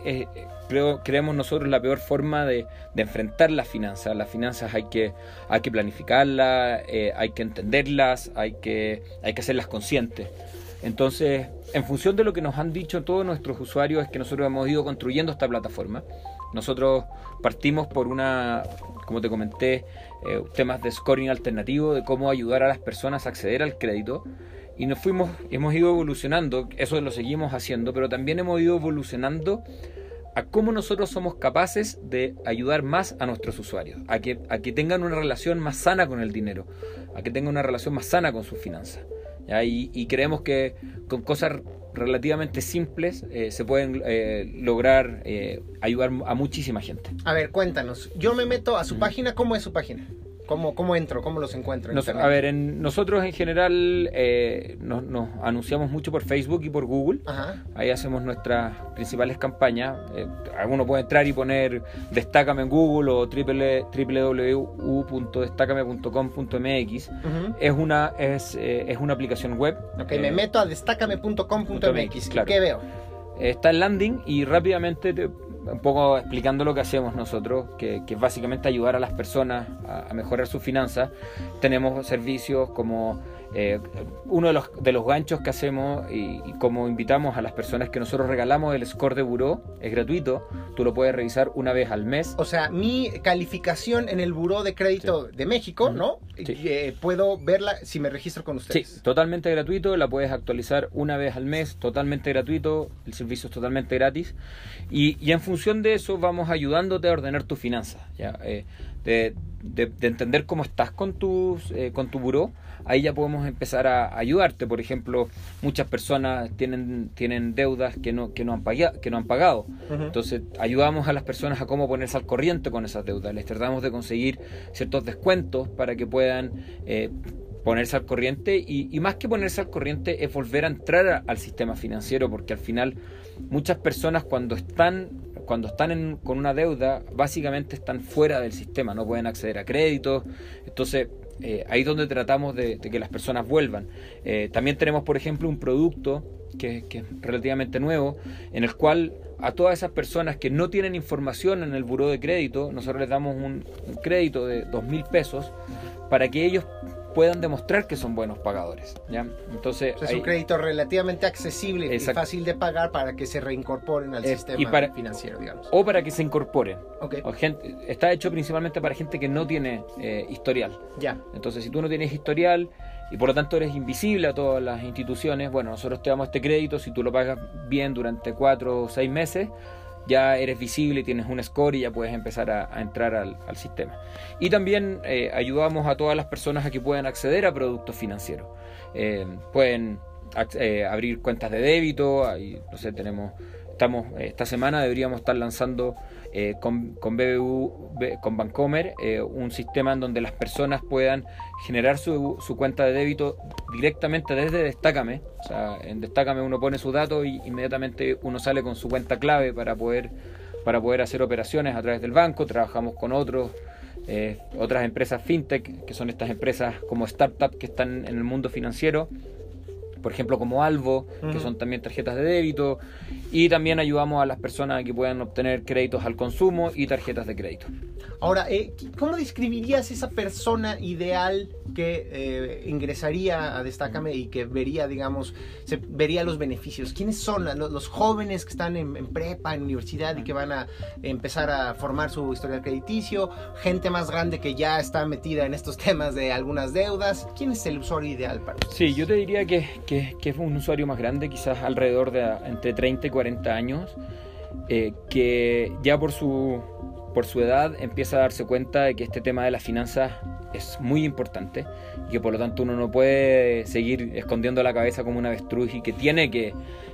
creo, creemos nosotros la peor forma de, enfrentar las finanzas. Las finanzas hay que, hay que planificarlas, eh, hay que entenderlas, hay que, hay que hacerlas conscientes. Entonces, en función de lo que nos han dicho todos nuestros usuarios, es que nosotros hemos ido construyendo esta plataforma. Nosotros partimos por una, como te comenté, eh, temas de scoring alternativo, de cómo ayudar a las personas a acceder al crédito y nos fuimos, hemos ido evolucionando, eso lo seguimos haciendo, pero también hemos ido evolucionando a cómo nosotros somos capaces de ayudar más a nuestros usuarios, a que, a que tengan una relación más sana con el dinero, a que tengan una relación más sana con sus finanzas. Y, creemos que con cosas relativamente simples eh, se pueden eh, lograr eh, ayudar a muchísima gente. A ver, cuéntanos, yo me meto a su página, ¿cómo es su página? ¿Cómo, ¿Cómo entro? ¿Cómo los encuentro? a ver, en, nosotros en general eh, nos, anunciamos mucho por Facebook y por Google. Ahí hacemos nuestras principales campañas. Eh, alguno puede entrar y poner Destácame en Google o www.destacame.com.mx. es, una, es, eh, es una aplicación web. Ok, me meto a destacame.com.mx. ¿Qué veo? Está el landing y rápidamente te, un poco explicando lo que hacemos nosotros, que, es básicamente ayudar a las personas a, mejorar sus finanzas. Tenemos servicios como eh, uno de los, de los ganchos que hacemos y, como invitamos a las personas que nosotros regalamos el score de buró, es gratuito, tú lo puedes revisar una vez al mes. O sea, mi calificación en el buró de crédito de México, ¿no? Eh, puedo verla si me registro con ustedes. Sí, totalmente gratuito, la puedes actualizar una vez al mes, totalmente gratuito, el servicio es totalmente gratis. Y, y en función de eso vamos ayudándote a ordenar tus finanzas, ¿ya? Eh, de, de, entender cómo estás con, tus, eh, con tu buró, ahí ya podemos empezar a ayudarte. Por ejemplo, muchas personas tienen, tienen deudas que no, que no, han, pagado, que no han pagado. Entonces, ayudamos a las personas a cómo ponerse al corriente con esas deudas. Les tratamos de conseguir ciertos descuentos para que puedan... Eh, ponerse al corriente y, más que ponerse al corriente es volver a entrar al sistema financiero porque al final muchas personas cuando están cuando están con una deuda, básicamente están fuera del sistema, no pueden acceder a créditos. Entonces, eh, ahí es donde tratamos de, que las personas vuelvan. Eh, también tenemos, por ejemplo, un producto que, es relativamente nuevo, en el cual a todas esas personas que no tienen información en el buró de crédito, nosotros les damos un crédito de dos mil pesos para que ellos puedan demostrar que son buenos pagadores. ¿ya? Entonces, es un crédito relativamente accesible y fácil de pagar para que se reincorporen al sistema financiero, digamos. O para que se incorporen. gente, está hecho principalmente para gente que no tiene eh, historial. Ya. Entonces, si tú no tienes historial y por lo tanto eres invisible a todas las instituciones, bueno, nosotros te damos este crédito si tú lo pagas bien durante cuatro o seis meses ya eres visible, y tienes un score y ya puedes empezar a, entrar al, sistema. Y también eh, ayudamos a todas las personas a que puedan acceder a productos financieros. Eh, pueden eh, abrir cuentas de débito, ahí, no sé, tenemos, estamos, esta semana deberíamos estar lanzando eh, con, con BBU, con Bancomer, eh, un sistema en donde las personas puedan generar su, su, cuenta de débito directamente desde Destácame. O sea, en Destácame uno pone su dato y inmediatamente uno sale con su cuenta clave para poder, para poder hacer operaciones a través del banco. Trabajamos con otros. Eh, otras empresas fintech, que son estas empresas como startup que están en el mundo financiero, por ejemplo, como Alvo, que son también tarjetas de débito, y también ayudamos a las personas a que puedan obtener créditos al consumo y tarjetas de crédito. Ahora, eh, ¿cómo describirías esa persona ideal que eh, ingresaría a Destácame y que vería, digamos, se, vería los beneficios? ¿Quiénes son los, jóvenes que están en, prepa, en universidad y que van a empezar a formar su historial crediticio? Gente más grande que ya está metida en estos <laughs> temas de algunas deudas. ¿Quién es el usuario ideal para ustedes? Sí, yo te diría que, que, que es un usuario más grande, quizás alrededor de entre 30 y 40 años, eh, que ya por su por su edad empieza a darse cuenta de que este tema de las finanzas es muy importante y que por lo tanto uno no puede seguir escondiendo la cabeza como una avestruz y que tiene que,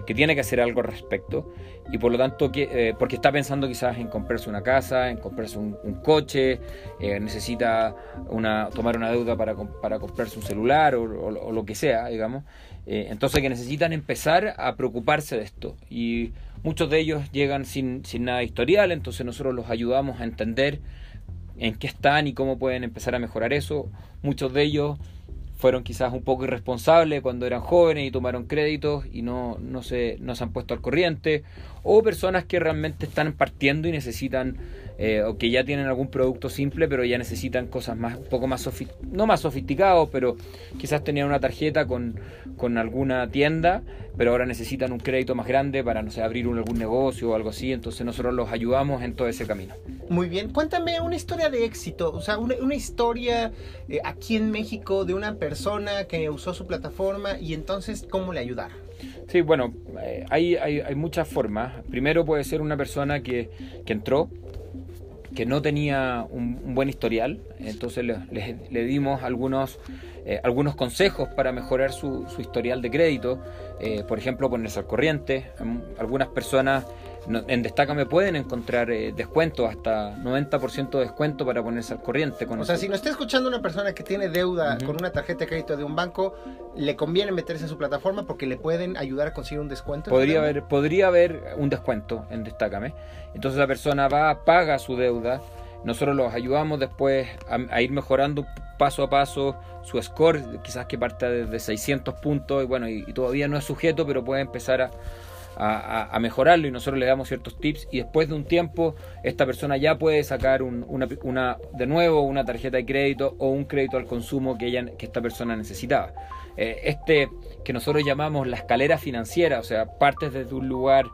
que, tiene que hacer algo al respecto y por lo tanto que, eh, porque está pensando quizás en comprarse una casa, en comprarse un, coche, eh, necesita una, tomar una deuda para, para comprarse un celular o, o, lo que sea, digamos. Eh, entonces que necesitan empezar a preocuparse de esto y Muchos de ellos llegan sin, sin nada historial, entonces nosotros los ayudamos a entender en qué están y cómo pueden empezar a mejorar eso. Muchos de ellos fueron quizás un poco irresponsables cuando eran jóvenes y tomaron créditos y no, no, se, no se han puesto al corriente, o personas que realmente están partiendo y necesitan eh, o que ya tienen algún producto simple, pero ya necesitan cosas más, un poco más no más sofisticados, pero quizás tenían una tarjeta con, con alguna tienda, pero ahora necesitan un crédito más grande para, no sé, abrir algún negocio o algo así, entonces nosotros los ayudamos en todo ese camino. Muy bien, cuéntame una historia de éxito, o sea, una, una historia eh, aquí en México de una persona que usó su plataforma y entonces, ¿cómo le ayudaron? Sí, bueno, eh, hay, hay, hay, muchas formas. Primero puede ser una persona que, que entró, que no tenía un, buen historial, entonces le, dimos algunos, eh, algunos consejos para mejorar su, su historial de crédito, eh, por ejemplo ponerse al corriente, algunas personas en Destácame pueden encontrar eh, descuentos, hasta 90% de descuento para ponerse al corriente. Con o sea, si nos está escuchando una persona que tiene deuda con una tarjeta de crédito de un banco, le conviene meterse a su plataforma porque le pueden ayudar a conseguir un descuento. Podría haber, podría haber un descuento en Destácame. Entonces la persona va, paga su deuda. Nosotros los ayudamos después a, ir mejorando paso a paso su score, quizás que parte desde 600 puntos y bueno, y todavía no es sujeto, pero puede empezar a, a, mejorarlo y nosotros le damos ciertos tips y después de un tiempo esta persona ya puede sacar una, de nuevo una tarjeta de crédito o un crédito al consumo que, ella, que esta persona necesitaba. Eh, este que nosotros llamamos la escalera financiera, o sea, partes desde un lugar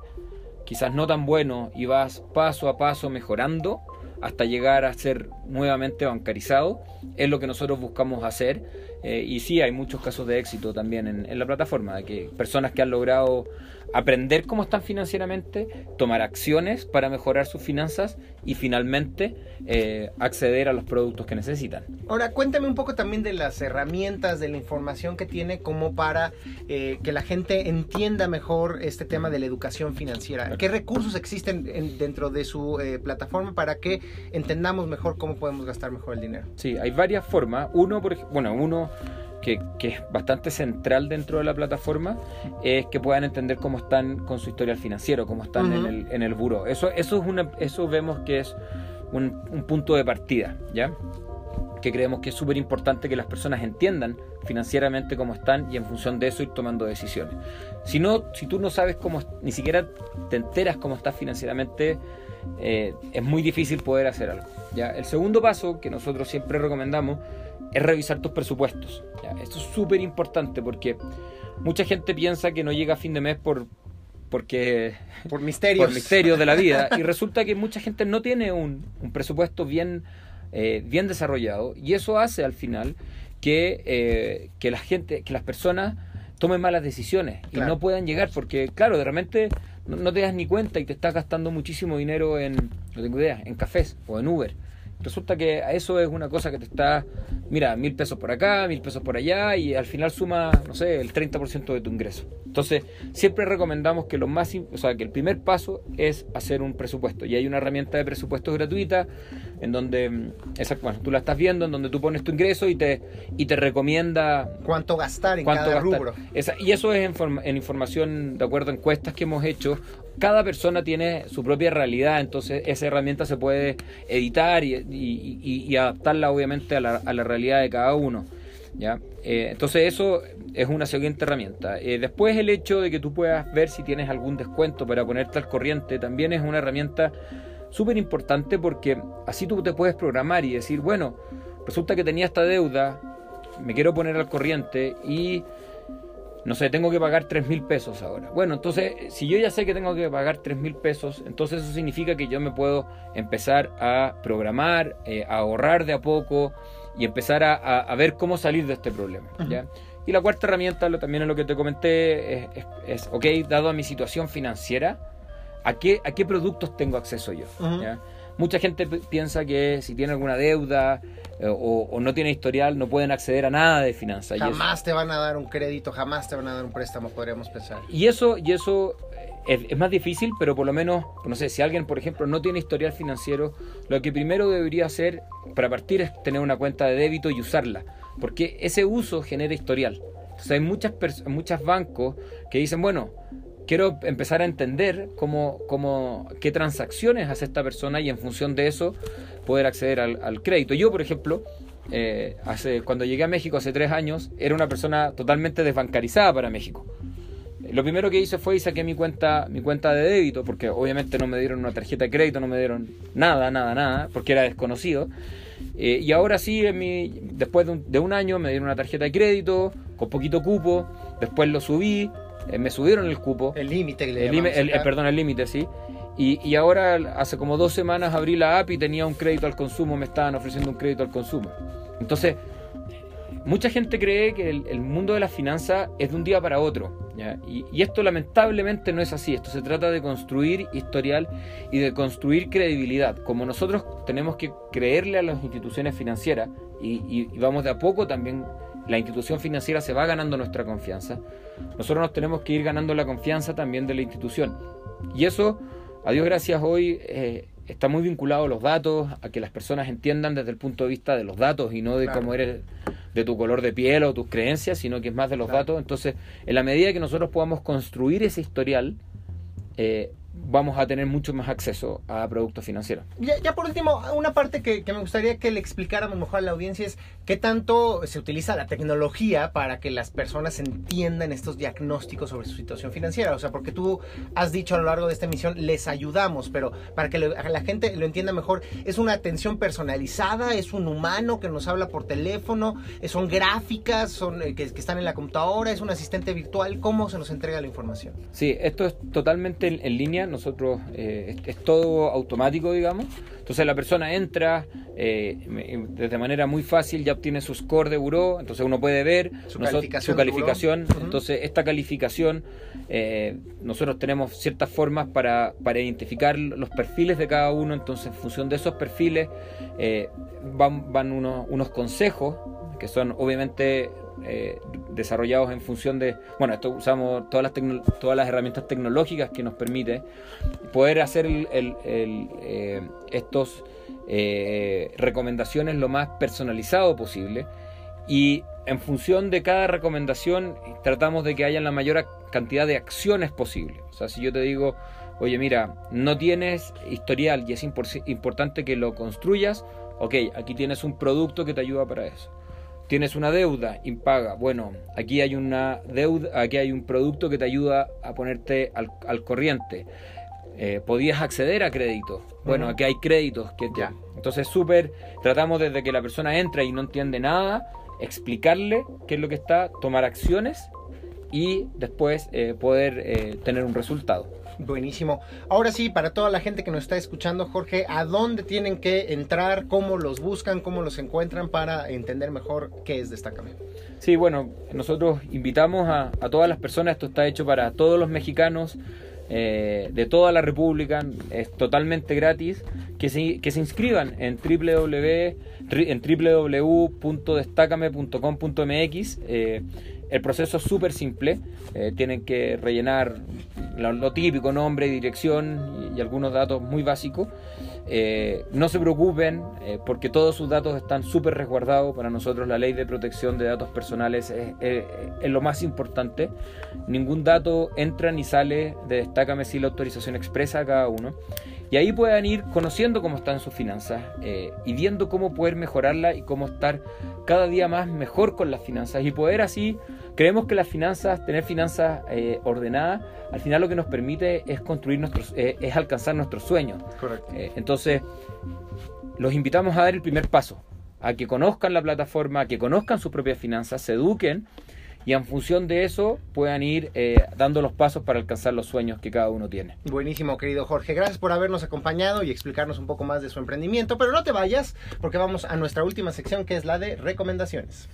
quizás no tan bueno y vas paso a paso mejorando hasta llegar a ser nuevamente bancarizado, es lo que nosotros buscamos hacer. Eh, y sí, hay muchos casos de éxito también en, en la plataforma, de que personas que han logrado aprender cómo están financieramente, tomar acciones para mejorar sus finanzas y finalmente eh, acceder a los productos que necesitan. Ahora, cuéntame un poco también de las herramientas, de la información que tiene como para eh, que la gente entienda mejor este tema de la educación financiera. ¿Qué recursos existen dentro de su eh, plataforma para que entendamos mejor cómo podemos gastar mejor el dinero? Sí, hay varias formas. Uno, por, bueno, uno que, es bastante central dentro de la plataforma, es que puedan entender cómo están con su historial financiero, cómo están en, el, en el buro. Eso, eso, es una, eso vemos que es un, punto de partida, ¿ya? que creemos que es súper importante que las personas entiendan financieramente cómo están y en función de eso ir tomando decisiones. Si, no, si tú no sabes cómo, ni siquiera te enteras cómo estás financieramente, eh, es muy difícil poder hacer algo. ¿ya? El segundo paso que nosotros siempre recomendamos es revisar tus presupuestos. Esto es súper importante porque mucha gente piensa que no llega a fin de mes por porque por misterios, por misterios de la vida y resulta que mucha gente no tiene un, presupuesto bien, eh, bien desarrollado y eso hace al final que, eh, que la gente, que las personas tomen malas decisiones y no puedan llegar porque claro, de repente no, no, te das ni cuenta y te estás gastando muchísimo dinero en, no tengo idea, en cafés o en Uber resulta que eso es una cosa que te está, mira, mil pesos por acá, mil pesos por allá y al final suma, no sé, el 30% de tu ingreso. Entonces, siempre recomendamos que lo más, o sea, que el primer paso es hacer un presupuesto y hay una herramienta de presupuesto gratuita en donde mm, esa, bueno, tú la estás viendo, en donde tú pones tu ingreso y te, y te recomienda cuánto gastar en cada rubro. y eso es en, en, información, de acuerdo a encuestas que hemos hecho. Cada persona tiene su propia realidad, entonces esa herramienta se puede editar y, adaptarla obviamente a la, a la realidad de cada uno. ¿ya? Eh, entonces eso es una siguiente herramienta. Eh, después el hecho de que tú puedas ver si tienes algún descuento para ponerte al corriente también es una herramienta súper importante porque así tú te puedes programar y decir, bueno, resulta que tenía esta deuda, me quiero poner al corriente y no sé, tengo que pagar 3 mil pesos ahora. Bueno, entonces, si yo ya sé que tengo que pagar 3 mil pesos, entonces eso significa que yo me puedo empezar a programar, eh, a ahorrar de a poco y empezar a, ver cómo salir de este problema. ¿ya? Y la cuarta herramienta, lo, también es lo que te comenté, es, ok, dado a mi situación financiera, ¿a qué, a qué productos tengo acceso yo? Mucha gente piensa que si tiene alguna deuda, eh, o, no tiene historial, no pueden acceder a nada de finanzas. Jamás te van a dar un crédito, jamás te van a dar un préstamo, podríamos pensar. Y eso, y eso es, más difícil, pero por lo menos, no sé, si alguien, por ejemplo, no tiene historial financiero, lo que primero debería hacer para partir es tener una cuenta de débito y usarla, porque ese uso genera historial. Entonces hay muchas, muchos bancos que dicen, bueno, quiero empezar a entender cómo, cómo, qué transacciones hace esta persona y en función de eso poder acceder al, crédito. Yo, por ejemplo, eh, hace, cuando llegué a México hace tres años, era una persona totalmente desbancarizada para México. Lo primero que hice fue saqué mi cuenta, mi cuenta de débito, porque obviamente no me dieron una tarjeta de crédito, no me dieron nada, nada, nada, porque era desconocido. Eh, y ahora sí, en mi, después de un, año me dieron una tarjeta de crédito con poquito cupo, después lo subí, eh, me subieron el cupo. El límite, el, Perdón, el límite, sí. Y, ahora, hace como dos semanas, abrí la app y tenía un crédito al consumo, me estaban ofreciendo un crédito al consumo. Entonces, mucha gente cree que el, mundo de las finanzas es de un día para otro. Y, y, esto lamentablemente no es así. Esto se trata de construir historial y de construir credibilidad. Como nosotros tenemos que creerle a las instituciones financieras y, vamos de a poco también, la institución financiera se va ganando nuestra confianza. Nosotros nos tenemos que ir ganando la confianza también de la institución. Y eso a Dios gracias hoy eh, está muy vinculado a los datos, a que las personas entiendan desde el punto de vista de los datos y no de cómo eres, de tu color de piel o tus creencias, sino que es más de los datos. Entonces, en la medida que nosotros podamos construir ese historial, eh, vamos a tener mucho más acceso a productos financieros. Ya, por último, una parte que, me gustaría que le explicara mejor a la audiencia es qué tanto se utiliza la tecnología para que las personas entiendan estos diagnósticos sobre su situación financiera. O sea, porque tú has dicho a lo largo de esta emisión, les ayudamos, pero para que la gente lo entienda mejor, es una atención personalizada, es un humano que nos habla por teléfono, son gráficas son, eh, que, están en la computadora, es un asistente virtual, ¿cómo se nos entrega la información? Sí, esto es totalmente en línea nosotros eh, es, todo automático, digamos. Entonces la persona entra eh, de manera muy fácil, ya obtiene su score de buró, entonces uno puede ver su calificación. Entonces esta calificación, eh, nosotros tenemos ciertas formas para, para, identificar los perfiles de cada uno, entonces en función de esos perfiles van, van unos, unos consejos que son obviamente eh, desarrollados en función de, bueno, esto usamos todas las, todas las herramientas tecnológicas que nos permite poder hacer el, eh, estos eh, recomendaciones lo más personalizado posible y en función de cada recomendación tratamos de que haya la mayor cantidad de acciones posible. O sea, si yo te digo, oye, mira, no tienes historial y es importante que lo construyas, ok, aquí tienes un producto que te ayuda para eso. Tienes una deuda impaga. Bueno, aquí hay una deuda, aquí hay un producto que te ayuda a ponerte al, corriente. Eh, podías acceder a créditos. Bueno, aquí hay créditos que ya. Entonces, súper, tratamos desde que la persona entra y no entiende nada, explicarle qué es lo que está, tomar acciones y después eh, poder eh, tener un resultado. Buenísimo. Ahora sí, para toda la gente que nos está escuchando, Jorge, ¿a dónde tienen que entrar? ¿Cómo los buscan? ¿Cómo los encuentran para entender mejor qué es Destácame? Sí, bueno, nosotros invitamos a, todas las personas, esto está hecho para todos los mexicanos. Eh, de toda la República, es totalmente gratis, que se, que se inscriban en, www, en www.destacame.com.mx. el proceso es súper simple, eh, tienen que rellenar lo, típico, nombre, dirección y, algunos datos muy básicos. Eh, no se preocupen eh, porque todos sus datos están súper resguardados. Para nosotros la ley de protección de datos personales es, lo más importante. Ningún dato entra ni sale de Destácame sin la autorización expresa a cada uno. Y ahí puedan ir conociendo cómo están sus finanzas y viendo cómo poder mejorarla y cómo estar cada día más mejor con las finanzas y poder así, creemos que las finanzas, tener finanzas eh, ordenadas, al final lo que nos permite es construir nuestros, eh, es alcanzar nuestros sueños. Correcto. entonces, los invitamos a dar el primer paso, a que conozcan la plataforma, a que conozcan sus propias finanzas, se eduquen y en función de eso puedan ir eh, dando los pasos para alcanzar los sueños que cada uno tiene. Buenísimo, querido Jorge. Gracias por habernos acompañado y explicarnos un poco más de su emprendimiento, pero no te vayas porque vamos a nuestra última sección que es la de recomendaciones.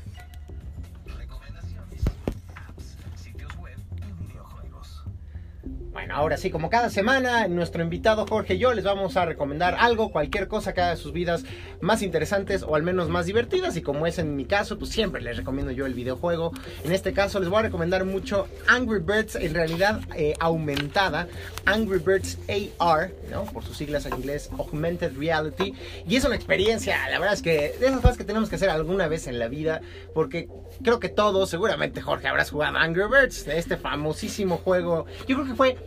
Bueno, ahora sí, como cada semana, nuestro invitado Jorge y yo les vamos a recomendar algo, cualquier cosa que haga sus vidas más interesantes o al menos más divertidas. Y como es en mi caso, pues siempre les recomiendo yo el videojuego. En este caso les voy a recomendar mucho Angry Birds en realidad eh, aumentada, Angry Birds AR, ¿no? por sus siglas en inglés, Augmented Reality. Y es una experiencia, la verdad es que de esas cosas que tenemos que hacer alguna vez en la vida, porque creo que todos, seguramente Jorge habrás jugado Angry Birds, este famosísimo juego. Yo creo que fue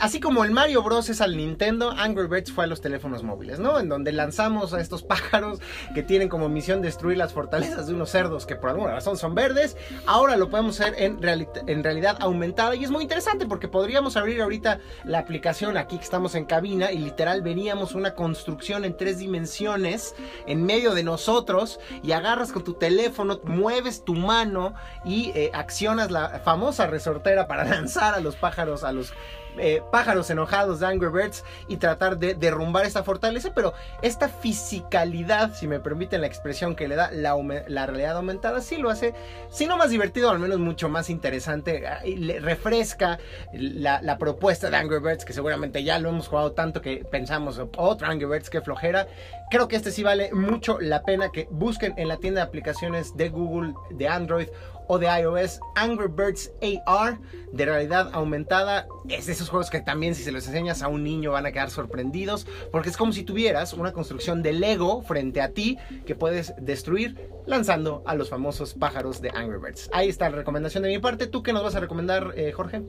Así como el Mario Bros es al Nintendo, Angry Birds fue a los teléfonos móviles, ¿no? En donde lanzamos a estos <laughs> pájaros que tienen como misión destruir las fortalezas de unos cerdos que por alguna razón son verdes. Ahora lo podemos hacer en, realidad aumentada y es muy interesante porque podríamos abrir ahorita la aplicación aquí que estamos en cabina y literal veríamos una construcción en tres dimensiones en medio de nosotros y agarras con tu teléfono, mueves tu mano y eh, accionas la famosa resortera para <laughs> lanzar a los pájaros, a los eh, pájaros enojados de Angry Birds y tratar de derrumbar esta fortaleza, pero esta fisicalidad, si me permiten la expresión que le da la, la realidad aumentada, sí lo hace, si no más divertido, al menos mucho más interesante y le refresca la, la, propuesta de Angry Birds, que seguramente ya lo hemos jugado tanto que pensamos, otro Angry Birds, que flojera. Creo que este sí vale mucho la pena que busquen en la tienda de aplicaciones de Google, de Android o de iOS, Angry Birds AR de realidad aumentada. Es de esos juegos que también si se los enseñas a un niño van a quedar sorprendidos porque es como si tuvieras una construcción de Lego frente a ti que puedes destruir lanzando a los famosos pájaros de Angry Birds. Ahí está la recomendación de mi parte. ¿Tú qué nos vas a recomendar, eh, Jorge?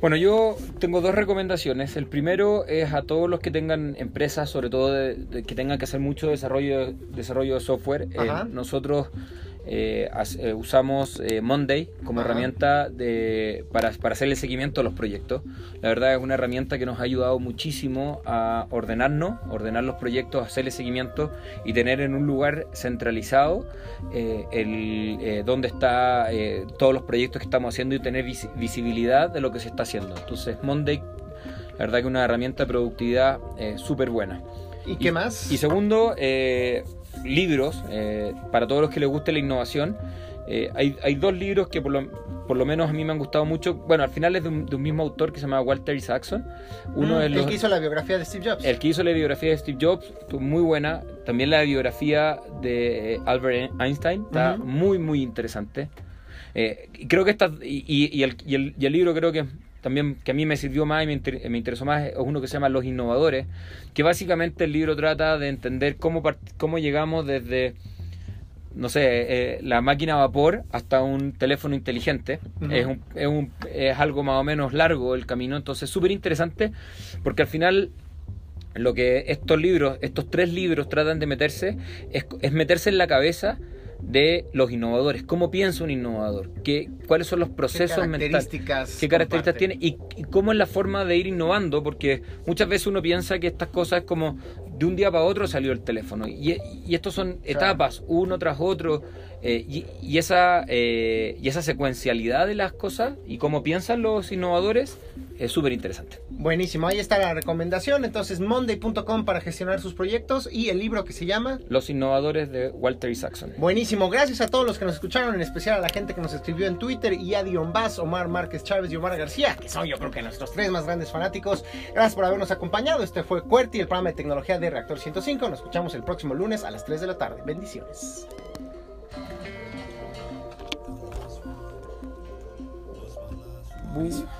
Bueno, yo tengo dos recomendaciones. El primero es a todos los que tengan empresas, sobre todo que tengan que hacer mucho desarrollo, desarrollo de software. Eh, nosotros eh, eh, usamos eh, Monday como herramienta de, para, para hacer el seguimiento de los proyectos. La verdad es una herramienta que nos ha ayudado muchísimo a ordenarnos, ordenar los proyectos, hacerle seguimiento y tener en un lugar centralizado el, donde está todos los proyectos que estamos haciendo y tener visibilidad de lo que se está haciendo. Entonces Monday, la verdad que es una herramienta de productividad súper buena. ¿Y qué más? Y segundo, libros, eh, para todos los que les guste la innovación. Eh, hay, hay, dos libros que por lo, por lo, menos a mí me han gustado mucho. Bueno, al final es de un, mismo autor que se llama Walter Isaacson. Uno mm, el que hizo la biografía de Steve Jobs. El que hizo la biografía de Steve Jobs, muy buena. También la biografía de Albert Einstein, está muy, muy interesante. Eh, creo que esta, y, y, el, y, el, y el libro creo que también que a mí me sirvió más y me, interesó más es uno que se llama Los Innovadores, que básicamente el libro trata de entender cómo, cómo llegamos desde, no sé, eh, la máquina a vapor hasta un teléfono inteligente. es, un, es, un, es algo más o menos largo el camino, entonces súper interesante porque al final lo que estos libros, estos tres libros tratan de meterse, es, es meterse en la cabeza de los innovadores. ¿Cómo piensa un innovador? ¿Qué, ¿Cuáles son los procesos ¿Qué características ¿Qué características tiene? Y, cómo es la forma de ir innovando? Porque muchas veces uno piensa que estas cosas es como de un día para otro salió el teléfono. Y, y estos son etapas, uno tras otro. Eh, y, esa, eh, y esa secuencialidad de las cosas y cómo piensan los innovadores es súper interesante. Buenísimo, ahí está la recomendación. Entonces, monday.com para gestionar sus proyectos y el libro que se llama Los innovadores de Walter Isaacson. Buenísimo, gracias a todos los que nos escucharon, en especial a la gente que nos escribió en Twitter y a Dion Bass, Omar Márquez Chávez y Omar García, que son yo creo que nuestros tres más grandes fanáticos. Gracias por habernos acompañado. Este fue QWERTY, el programa de tecnología de Reactor 105. Nos escuchamos el próximo lunes a las 3 de la tarde. Bendiciones. Boo.